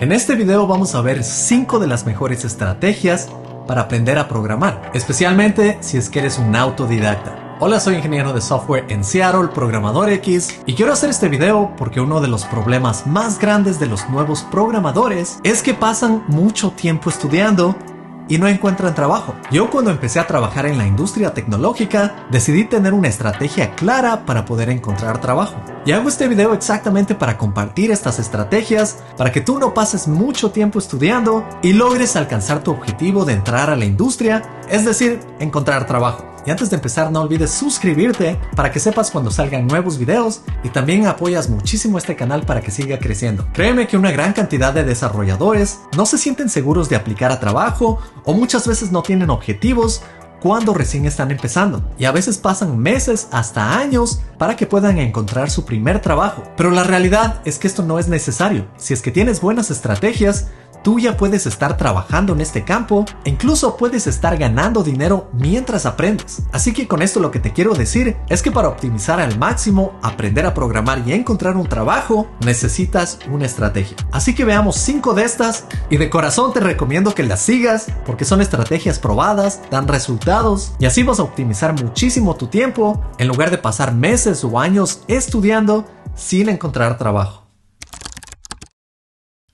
En este video vamos a ver 5 de las mejores estrategias para aprender a programar, especialmente si es que eres un autodidacta. Hola, soy ingeniero de software en Seattle, programador X, y quiero hacer este video porque uno de los problemas más grandes de los nuevos programadores es que pasan mucho tiempo estudiando y no encuentran trabajo. Yo cuando empecé a trabajar en la industria tecnológica decidí tener una estrategia clara para poder encontrar trabajo. Y hago este video exactamente para compartir estas estrategias para que tú no pases mucho tiempo estudiando y logres alcanzar tu objetivo de entrar a la industria, es decir, encontrar trabajo. Y antes de empezar no olvides suscribirte para que sepas cuando salgan nuevos videos y también apoyas muchísimo este canal para que siga creciendo. Créeme que una gran cantidad de desarrolladores no se sienten seguros de aplicar a trabajo o muchas veces no tienen objetivos cuando recién están empezando y a veces pasan meses hasta años para que puedan encontrar su primer trabajo. Pero la realidad es que esto no es necesario. Si es que tienes buenas estrategias, tú ya puedes estar trabajando en este campo e incluso puedes estar ganando dinero mientras aprendes. Así que con esto lo que te quiero decir es que para optimizar al máximo, aprender a programar y encontrar un trabajo, necesitas una estrategia. Así que veamos 5 de estas y de corazón te recomiendo que las sigas porque son estrategias probadas, dan resultados y así vas a optimizar muchísimo tu tiempo en lugar de pasar meses o años estudiando sin encontrar trabajo.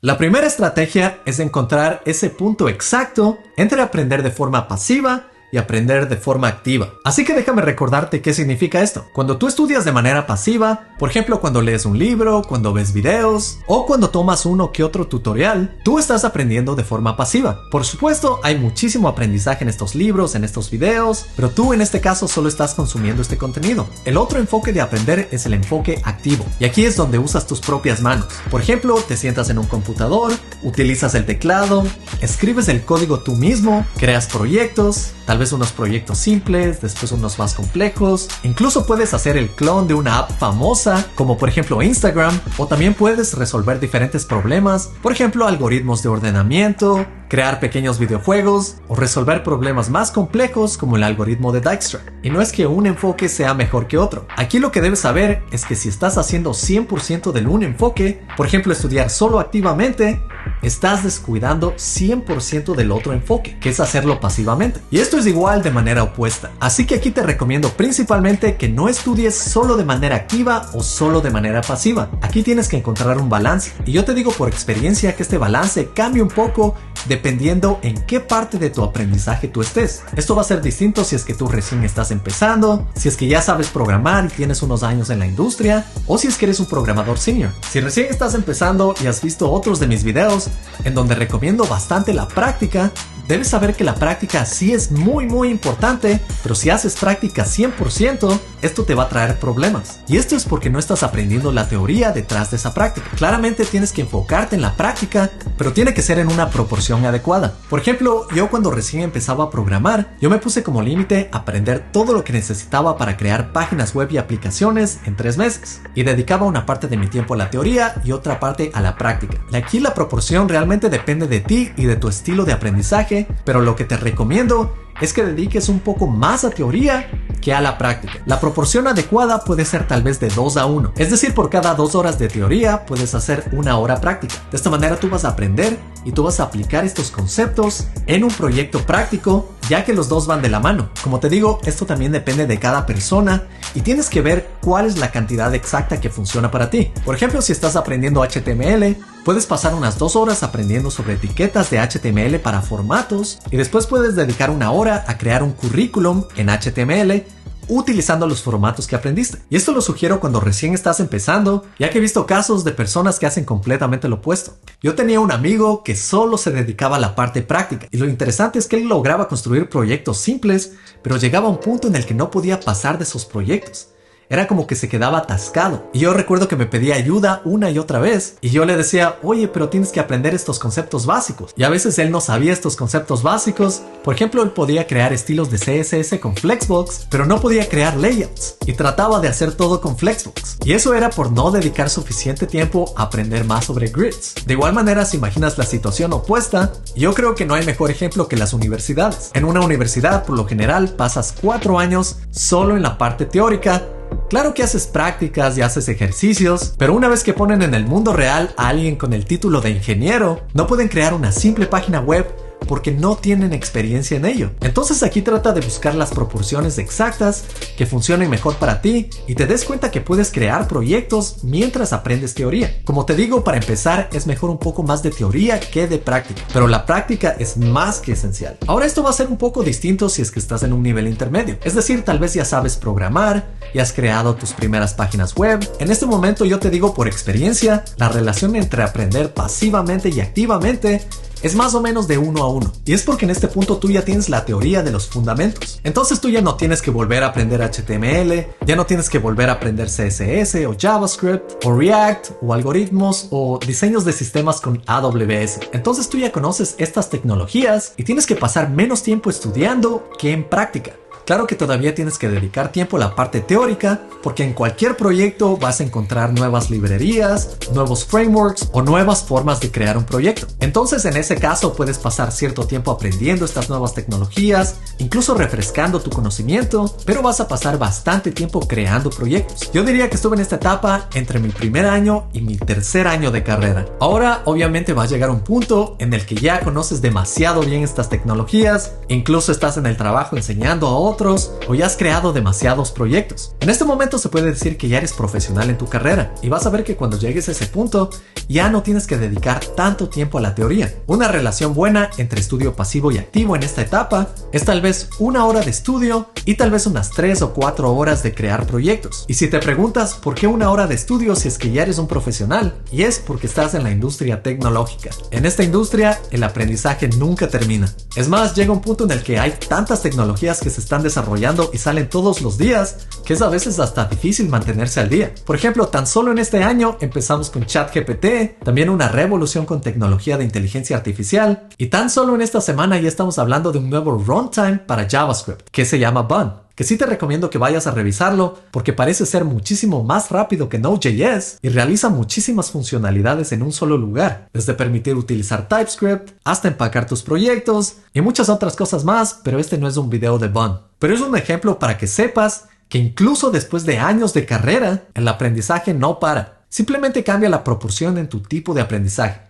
La primera estrategia es encontrar ese punto exacto entre aprender de forma pasiva y aprender de forma activa. Así que déjame recordarte qué significa esto. Cuando tú estudias de manera pasiva, por ejemplo cuando lees un libro, cuando ves videos o cuando tomas uno que otro tutorial, tú estás aprendiendo de forma pasiva. Por supuesto, hay muchísimo aprendizaje en estos libros, en estos videos, pero tú en este caso solo estás consumiendo este contenido. El otro enfoque de aprender es el enfoque activo. Y aquí es donde usas tus propias manos. Por ejemplo, te sientas en un computador, utilizas el teclado, escribes el código tú mismo, creas proyectos, tal vez unos proyectos simples, después unos más complejos. Incluso puedes hacer el clon de una app famosa, como por ejemplo Instagram, o también puedes resolver diferentes problemas, por ejemplo algoritmos de ordenamiento, crear pequeños videojuegos o resolver problemas más complejos como el algoritmo de Dijkstra. Y no es que un enfoque sea mejor que otro. Aquí lo que debes saber es que si estás haciendo 100% del un enfoque, por ejemplo estudiar solo activamente, estás descuidando 100% del otro enfoque, que es hacerlo pasivamente. Y esto es igual de manera opuesta. Así que aquí te recomiendo principalmente que no estudies solo de manera activa o solo de manera pasiva. Aquí tienes que encontrar un balance. Y yo te digo por experiencia que este balance cambia un poco dependiendo en qué parte de tu aprendizaje tú estés. Esto va a ser distinto si es que tú recién estás empezando, si es que ya sabes programar y tienes unos años en la industria, o si es que eres un programador senior. Si recién estás empezando y has visto otros de mis videos en donde recomiendo bastante la práctica, debes saber que la práctica sí es muy muy importante, pero si haces práctica 100%, esto te va a traer problemas. Y esto es porque no estás aprendiendo la teoría detrás de esa práctica. Claramente tienes que enfocarte en la práctica, pero tiene que ser en una proporción adecuada. Por ejemplo, yo cuando recién empezaba a programar, yo me puse como límite aprender todo lo que necesitaba para crear páginas web y aplicaciones en tres meses. Y dedicaba una parte de mi tiempo a la teoría y otra parte a la práctica. Aquí la proporción realmente depende de ti y de tu estilo de aprendizaje pero lo que te recomiendo es que dediques un poco más a teoría que a la práctica. La proporción adecuada puede ser tal vez de 2 a 1, es decir, por cada 2 horas de teoría puedes hacer una hora práctica. De esta manera tú vas a aprender y tú vas a aplicar estos conceptos en un proyecto práctico, ya que los dos van de la mano. Como te digo, esto también depende de cada persona y tienes que ver cuál es la cantidad exacta que funciona para ti. Por ejemplo, si estás aprendiendo HTML, Puedes pasar unas dos horas aprendiendo sobre etiquetas de HTML para formatos y después puedes dedicar una hora a crear un currículum en HTML utilizando los formatos que aprendiste. Y esto lo sugiero cuando recién estás empezando, ya que he visto casos de personas que hacen completamente lo opuesto. Yo tenía un amigo que solo se dedicaba a la parte práctica y lo interesante es que él lograba construir proyectos simples, pero llegaba a un punto en el que no podía pasar de esos proyectos era como que se quedaba atascado. Y yo recuerdo que me pedía ayuda una y otra vez. Y yo le decía, oye, pero tienes que aprender estos conceptos básicos. Y a veces él no sabía estos conceptos básicos. Por ejemplo, él podía crear estilos de CSS con Flexbox, pero no podía crear layouts. Y trataba de hacer todo con Flexbox. Y eso era por no dedicar suficiente tiempo a aprender más sobre grids. De igual manera, si imaginas la situación opuesta, yo creo que no hay mejor ejemplo que las universidades. En una universidad, por lo general, pasas cuatro años solo en la parte teórica Claro que haces prácticas y haces ejercicios, pero una vez que ponen en el mundo real a alguien con el título de ingeniero, no pueden crear una simple página web porque no tienen experiencia en ello. Entonces aquí trata de buscar las proporciones exactas que funcionen mejor para ti y te des cuenta que puedes crear proyectos mientras aprendes teoría. Como te digo, para empezar es mejor un poco más de teoría que de práctica, pero la práctica es más que esencial. Ahora esto va a ser un poco distinto si es que estás en un nivel intermedio, es decir, tal vez ya sabes programar y has creado tus primeras páginas web. En este momento yo te digo por experiencia, la relación entre aprender pasivamente y activamente es más o menos de uno a uno. Y es porque en este punto tú ya tienes la teoría de los fundamentos. Entonces tú ya no tienes que volver a aprender HTML, ya no tienes que volver a aprender CSS o JavaScript o React o algoritmos o diseños de sistemas con AWS. Entonces tú ya conoces estas tecnologías y tienes que pasar menos tiempo estudiando que en práctica. Claro que todavía tienes que dedicar tiempo a la parte teórica, porque en cualquier proyecto vas a encontrar nuevas librerías, nuevos frameworks o nuevas formas de crear un proyecto. Entonces en ese caso puedes pasar cierto tiempo aprendiendo estas nuevas tecnologías, incluso refrescando tu conocimiento, pero vas a pasar bastante tiempo creando proyectos. Yo diría que estuve en esta etapa entre mi primer año y mi tercer año de carrera. Ahora obviamente va a llegar un punto en el que ya conoces demasiado bien estas tecnologías, incluso estás en el trabajo enseñando a otros o ya has creado demasiados proyectos. En este momento se puede decir que ya eres profesional en tu carrera y vas a ver que cuando llegues a ese punto ya no tienes que dedicar tanto tiempo a la teoría. Una relación buena entre estudio pasivo y activo en esta etapa es tal vez una hora de estudio y tal vez unas 3 o 4 horas de crear proyectos. Y si te preguntas por qué una hora de estudio si es que ya eres un profesional, y es porque estás en la industria tecnológica. En esta industria el aprendizaje nunca termina. Es más, llega un punto en el que hay tantas tecnologías que se están desarrollando y salen todos los días, que es a veces hasta difícil mantenerse al día. Por ejemplo, tan solo en este año empezamos con ChatGPT, también una revolución con tecnología de inteligencia artificial, y tan solo en esta semana ya estamos hablando de un nuevo runtime para JavaScript, que se llama Bun que sí te recomiendo que vayas a revisarlo porque parece ser muchísimo más rápido que Node.js y realiza muchísimas funcionalidades en un solo lugar, desde permitir utilizar TypeScript hasta empacar tus proyectos y muchas otras cosas más, pero este no es un video de Bun. Pero es un ejemplo para que sepas que incluso después de años de carrera, el aprendizaje no para. Simplemente cambia la proporción en tu tipo de aprendizaje.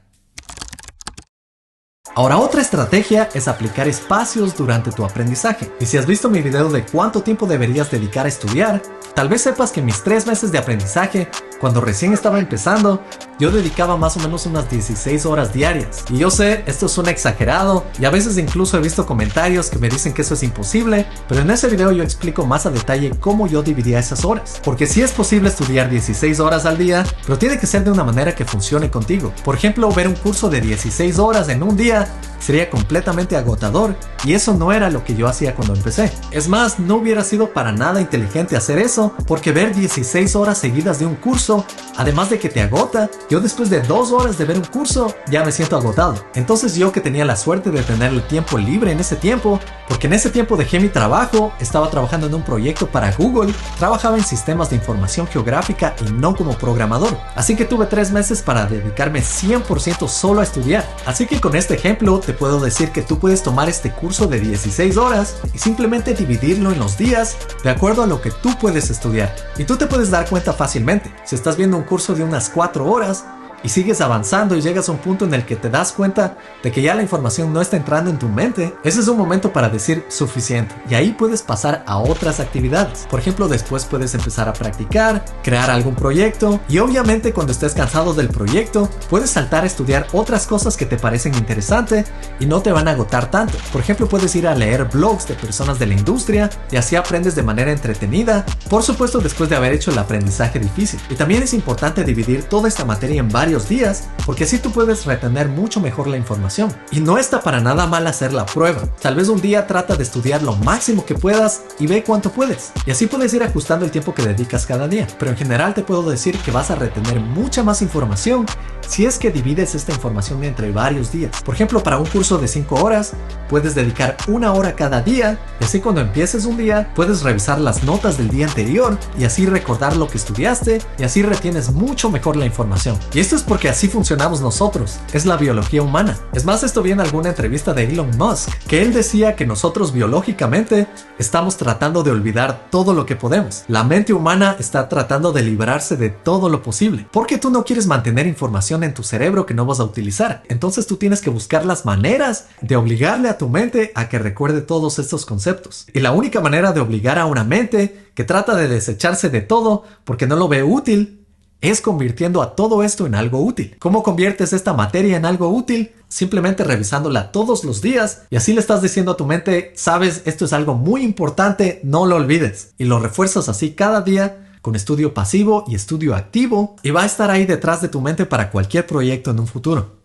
Ahora otra estrategia es aplicar espacios durante tu aprendizaje. Y si has visto mi video de cuánto tiempo deberías dedicar a estudiar, tal vez sepas que mis tres meses de aprendizaje, cuando recién estaba empezando, yo dedicaba más o menos unas 16 horas diarias. Y yo sé, esto suena exagerado y a veces incluso he visto comentarios que me dicen que eso es imposible, pero en ese video yo explico más a detalle cómo yo dividía esas horas. Porque sí es posible estudiar 16 horas al día, pero tiene que ser de una manera que funcione contigo. Por ejemplo, ver un curso de 16 horas en un día sería completamente agotador y eso no era lo que yo hacía cuando empecé. Es más, no hubiera sido para nada inteligente hacer eso porque ver 16 horas seguidas de un curso, además de que te agota, yo después de dos horas de ver un curso ya me siento agotado. Entonces yo que tenía la suerte de tener el tiempo libre en ese tiempo, porque en ese tiempo dejé mi trabajo, estaba trabajando en un proyecto para Google, trabajaba en sistemas de información geográfica y no como programador. Así que tuve tres meses para dedicarme 100% solo a estudiar. Así que con este ejemplo te puedo decir que tú puedes tomar este curso de 16 horas y simplemente dividirlo en los días de acuerdo a lo que tú puedes estudiar. Y tú te puedes dar cuenta fácilmente. Si estás viendo un curso de unas 4 horas, y sigues avanzando y llegas a un punto en el que te das cuenta de que ya la información no está entrando en tu mente, ese es un momento para decir suficiente. Y ahí puedes pasar a otras actividades. Por ejemplo, después puedes empezar a practicar, crear algún proyecto y obviamente cuando estés cansado del proyecto, puedes saltar a estudiar otras cosas que te parecen interesantes y no te van a agotar tanto. Por ejemplo, puedes ir a leer blogs de personas de la industria y así aprendes de manera entretenida, por supuesto después de haber hecho el aprendizaje difícil. Y también es importante dividir toda esta materia en varios días, porque así tú puedes retener mucho mejor la información. Y no está para nada mal hacer la prueba. Tal vez un día trata de estudiar lo máximo que puedas y ve cuánto puedes. Y así puedes ir ajustando el tiempo que dedicas cada día. Pero en general te puedo decir que vas a retener mucha más información si es que divides esta información entre varios días. Por ejemplo, para un curso de 5 horas, puedes dedicar una hora cada día y así cuando empieces un día, puedes revisar las notas del día anterior y así recordar lo que estudiaste y así retienes mucho mejor la información. Y esto es es porque así funcionamos nosotros, es la biología humana. Es más, esto vi en alguna entrevista de Elon Musk, que él decía que nosotros biológicamente estamos tratando de olvidar todo lo que podemos. La mente humana está tratando de librarse de todo lo posible, porque tú no quieres mantener información en tu cerebro que no vas a utilizar. Entonces tú tienes que buscar las maneras de obligarle a tu mente a que recuerde todos estos conceptos. Y la única manera de obligar a una mente que trata de desecharse de todo porque no lo ve útil es convirtiendo a todo esto en algo útil. ¿Cómo conviertes esta materia en algo útil? Simplemente revisándola todos los días y así le estás diciendo a tu mente, sabes, esto es algo muy importante, no lo olvides. Y lo refuerzas así cada día con estudio pasivo y estudio activo y va a estar ahí detrás de tu mente para cualquier proyecto en un futuro.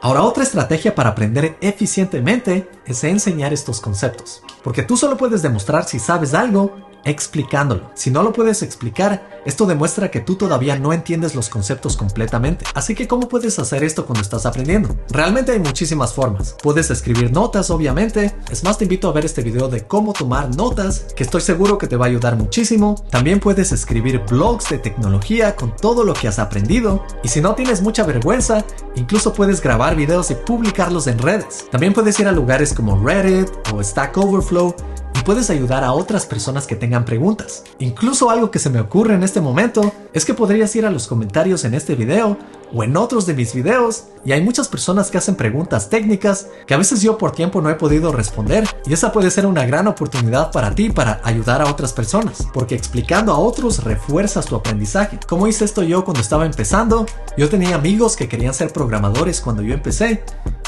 Ahora otra estrategia para aprender eficientemente es enseñar estos conceptos, porque tú solo puedes demostrar si sabes algo explicándolo. Si no lo puedes explicar, esto demuestra que tú todavía no entiendes los conceptos completamente. Así que, ¿cómo puedes hacer esto cuando estás aprendiendo? Realmente hay muchísimas formas. Puedes escribir notas, obviamente. Es más, te invito a ver este video de cómo tomar notas, que estoy seguro que te va a ayudar muchísimo. También puedes escribir blogs de tecnología con todo lo que has aprendido. Y si no tienes mucha vergüenza, incluso puedes grabar videos y publicarlos en redes. También puedes ir a lugares como Reddit o Stack Overflow puedes ayudar a otras personas que tengan preguntas. Incluso algo que se me ocurre en este momento es que podrías ir a los comentarios en este video o en otros de mis videos y hay muchas personas que hacen preguntas técnicas que a veces yo por tiempo no he podido responder y esa puede ser una gran oportunidad para ti para ayudar a otras personas porque explicando a otros refuerzas tu aprendizaje. Como hice esto yo cuando estaba empezando, yo tenía amigos que querían ser programadores cuando yo empecé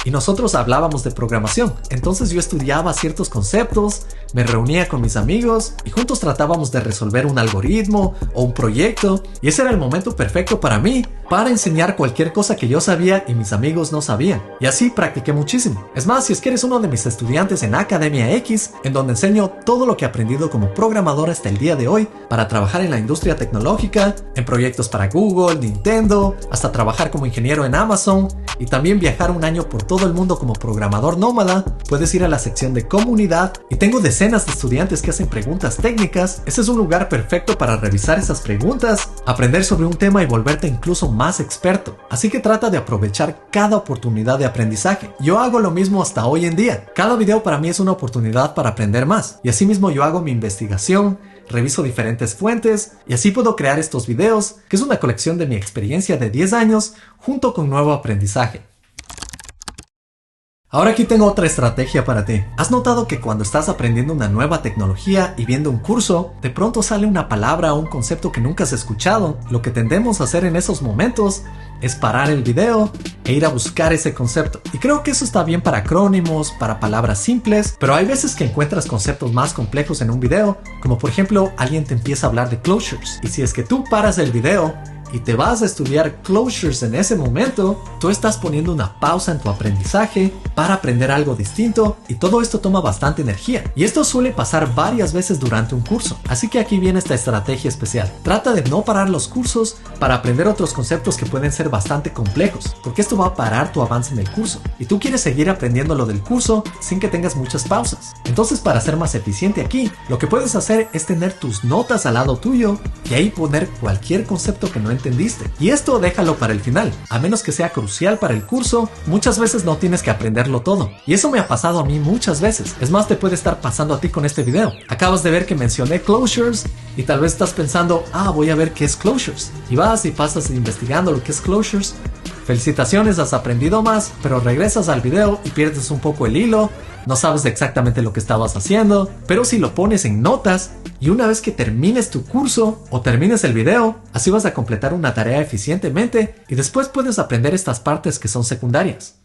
y nosotros hablábamos de programación. Entonces yo estudiaba ciertos conceptos, me reunía con mis amigos y juntos tratábamos de resolver un algoritmo o un proyecto y ese era el momento perfecto para mí para enseñar cualquier cosa que yo sabía y mis amigos no sabían. Y así practiqué muchísimo. Es más, si es que eres uno de mis estudiantes en Academia X, en donde enseño todo lo que he aprendido como programador hasta el día de hoy para trabajar en la industria tecnológica, en proyectos para Google, Nintendo, hasta trabajar como ingeniero en Amazon y también viajar un año por todo el mundo como programador nómada, puedes ir a la sección de comunidad y tengo decenas de estudiantes que hacen preguntas técnicas. Ese es un lugar perfecto para revisar esas preguntas, aprender sobre un tema y volverte incluso más experto. Así que trata de aprovechar cada oportunidad de aprendizaje. Yo hago lo mismo hasta hoy en día. Cada video para mí es una oportunidad para aprender más. Y asimismo yo hago mi investigación, reviso diferentes fuentes y así puedo crear estos videos, que es una colección de mi experiencia de 10 años junto con nuevo aprendizaje. Ahora aquí tengo otra estrategia para ti. ¿Has notado que cuando estás aprendiendo una nueva tecnología y viendo un curso, de pronto sale una palabra o un concepto que nunca has escuchado? Lo que tendemos a hacer en esos momentos es parar el video e ir a buscar ese concepto. Y creo que eso está bien para acrónimos, para palabras simples, pero hay veces que encuentras conceptos más complejos en un video, como por ejemplo alguien te empieza a hablar de closures. Y si es que tú paras el video y te vas a estudiar closures en ese momento, tú estás poniendo una pausa en tu aprendizaje para aprender algo distinto y todo esto toma bastante energía. Y esto suele pasar varias veces durante un curso. Así que aquí viene esta estrategia especial. Trata de no parar los cursos para aprender otros conceptos que pueden ser bastante complejos, porque esto va a parar tu avance en el curso. Y tú quieres seguir aprendiendo lo del curso sin que tengas muchas pausas. Entonces para ser más eficiente aquí, lo que puedes hacer es tener tus notas al lado tuyo y ahí poner cualquier concepto que no entiendas Y esto déjalo para el final. A menos que sea crucial para el curso, muchas veces no tienes que aprenderlo todo. Y eso me ha pasado a mí muchas veces. Es más, te puede estar pasando a ti con este video. Acabas de ver que mencioné closures y tal vez estás pensando, ah, voy a ver qué es closures. Y vas y pasas investigando lo que es closures. Felicitaciones, has aprendido más, pero regresas al video y pierdes un poco el hilo no sabes exactamente lo que estabas haciendo, pero si lo pones en notas y una vez que termines tu curso o termines el video, así vas a completar una tarea eficientemente y después puedes aprender estas partes que son secundarias.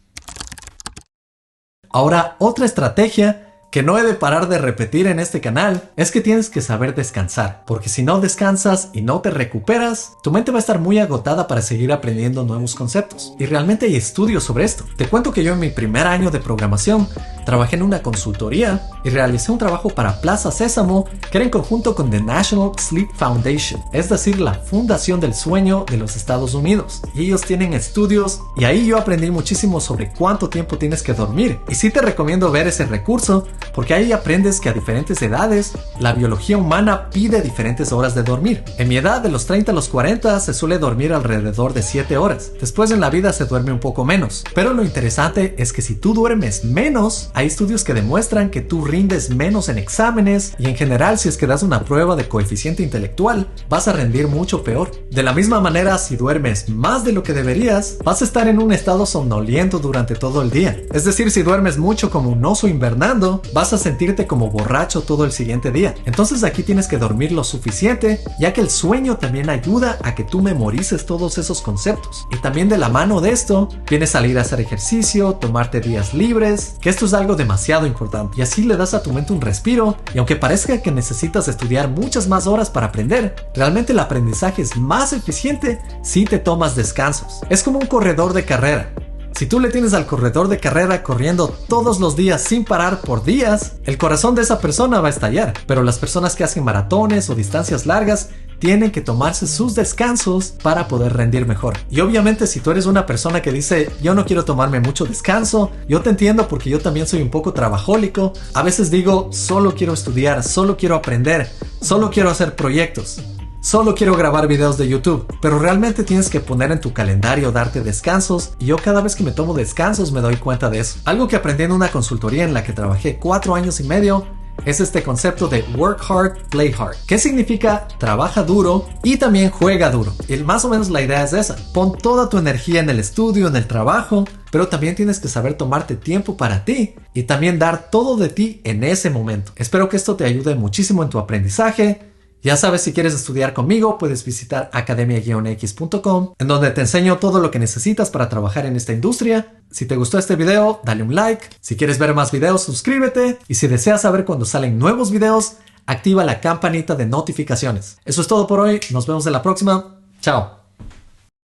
Ahora, otra estrategia que no he de parar de repetir en este canal es que tienes que saber descansar, porque si no descansas y no te recuperas, tu mente va a estar muy agotada para seguir aprendiendo nuevos conceptos. Y realmente hay estudios sobre esto. Te cuento que yo en mi primer año de programación trabajé en una consultoría y realicé un trabajo para Plaza Sésamo que era en conjunto con The National Sleep Foundation, es decir, la Fundación del Sueño de los Estados Unidos. Y ellos tienen estudios y ahí yo aprendí muchísimo sobre cuánto tiempo tienes que dormir. Y sí te recomiendo ver ese recurso porque ahí aprendes que a diferentes edades la biología humana pide diferentes horas de dormir. En mi edad, de los 30 a los 40, se suele dormir alrededor de 7 horas. Después en la vida se duerme un poco menos. Pero lo interesante es que si tú duermes menos, hay estudios que demuestran que tú rindes menos en exámenes y en general si es que das una prueba de coeficiente intelectual, vas a rendir mucho peor. De la misma manera, si duermes más de lo que deberías, vas a estar en un estado somnoliento durante todo el día. Es decir, si duermes mucho como un oso invernando, vas a sentirte como borracho todo el siguiente día. Entonces aquí tienes que dormir lo suficiente, ya que el sueño también ayuda a que tú memorices todos esos conceptos. Y también de la mano de esto, viene salir a hacer ejercicio, tomarte días libres, que esto es algo demasiado importante. Y así le das a tu mente un respiro, y aunque parezca que necesitas estudiar muchas más horas para aprender, realmente el aprendizaje es más eficiente si te tomas descansos. Es como un corredor de carrera. Si tú le tienes al corredor de carrera corriendo todos los días sin parar por días, el corazón de esa persona va a estallar. Pero las personas que hacen maratones o distancias largas tienen que tomarse sus descansos para poder rendir mejor. Y obviamente si tú eres una persona que dice, yo no quiero tomarme mucho descanso, yo te entiendo porque yo también soy un poco trabajólico. A veces digo, solo quiero estudiar, solo quiero aprender, solo quiero hacer proyectos. Solo quiero grabar videos de YouTube, pero realmente tienes que poner en tu calendario darte descansos y yo cada vez que me tomo descansos me doy cuenta de eso. Algo que aprendí en una consultoría en la que trabajé cuatro años y medio es este concepto de work hard, play hard. ¿Qué significa trabaja duro y también juega duro? Y más o menos la idea es esa. Pon toda tu energía en el estudio, en el trabajo, pero también tienes que saber tomarte tiempo para ti y también dar todo de ti en ese momento. Espero que esto te ayude muchísimo en tu aprendizaje ya sabes, si quieres estudiar conmigo, puedes visitar academia-x.com, en donde te enseño todo lo que necesitas para trabajar en esta industria. Si te gustó este video, dale un like. Si quieres ver más videos, suscríbete. Y si deseas saber cuando salen nuevos videos, activa la campanita de notificaciones. Eso es todo por hoy. Nos vemos en la próxima. Chao.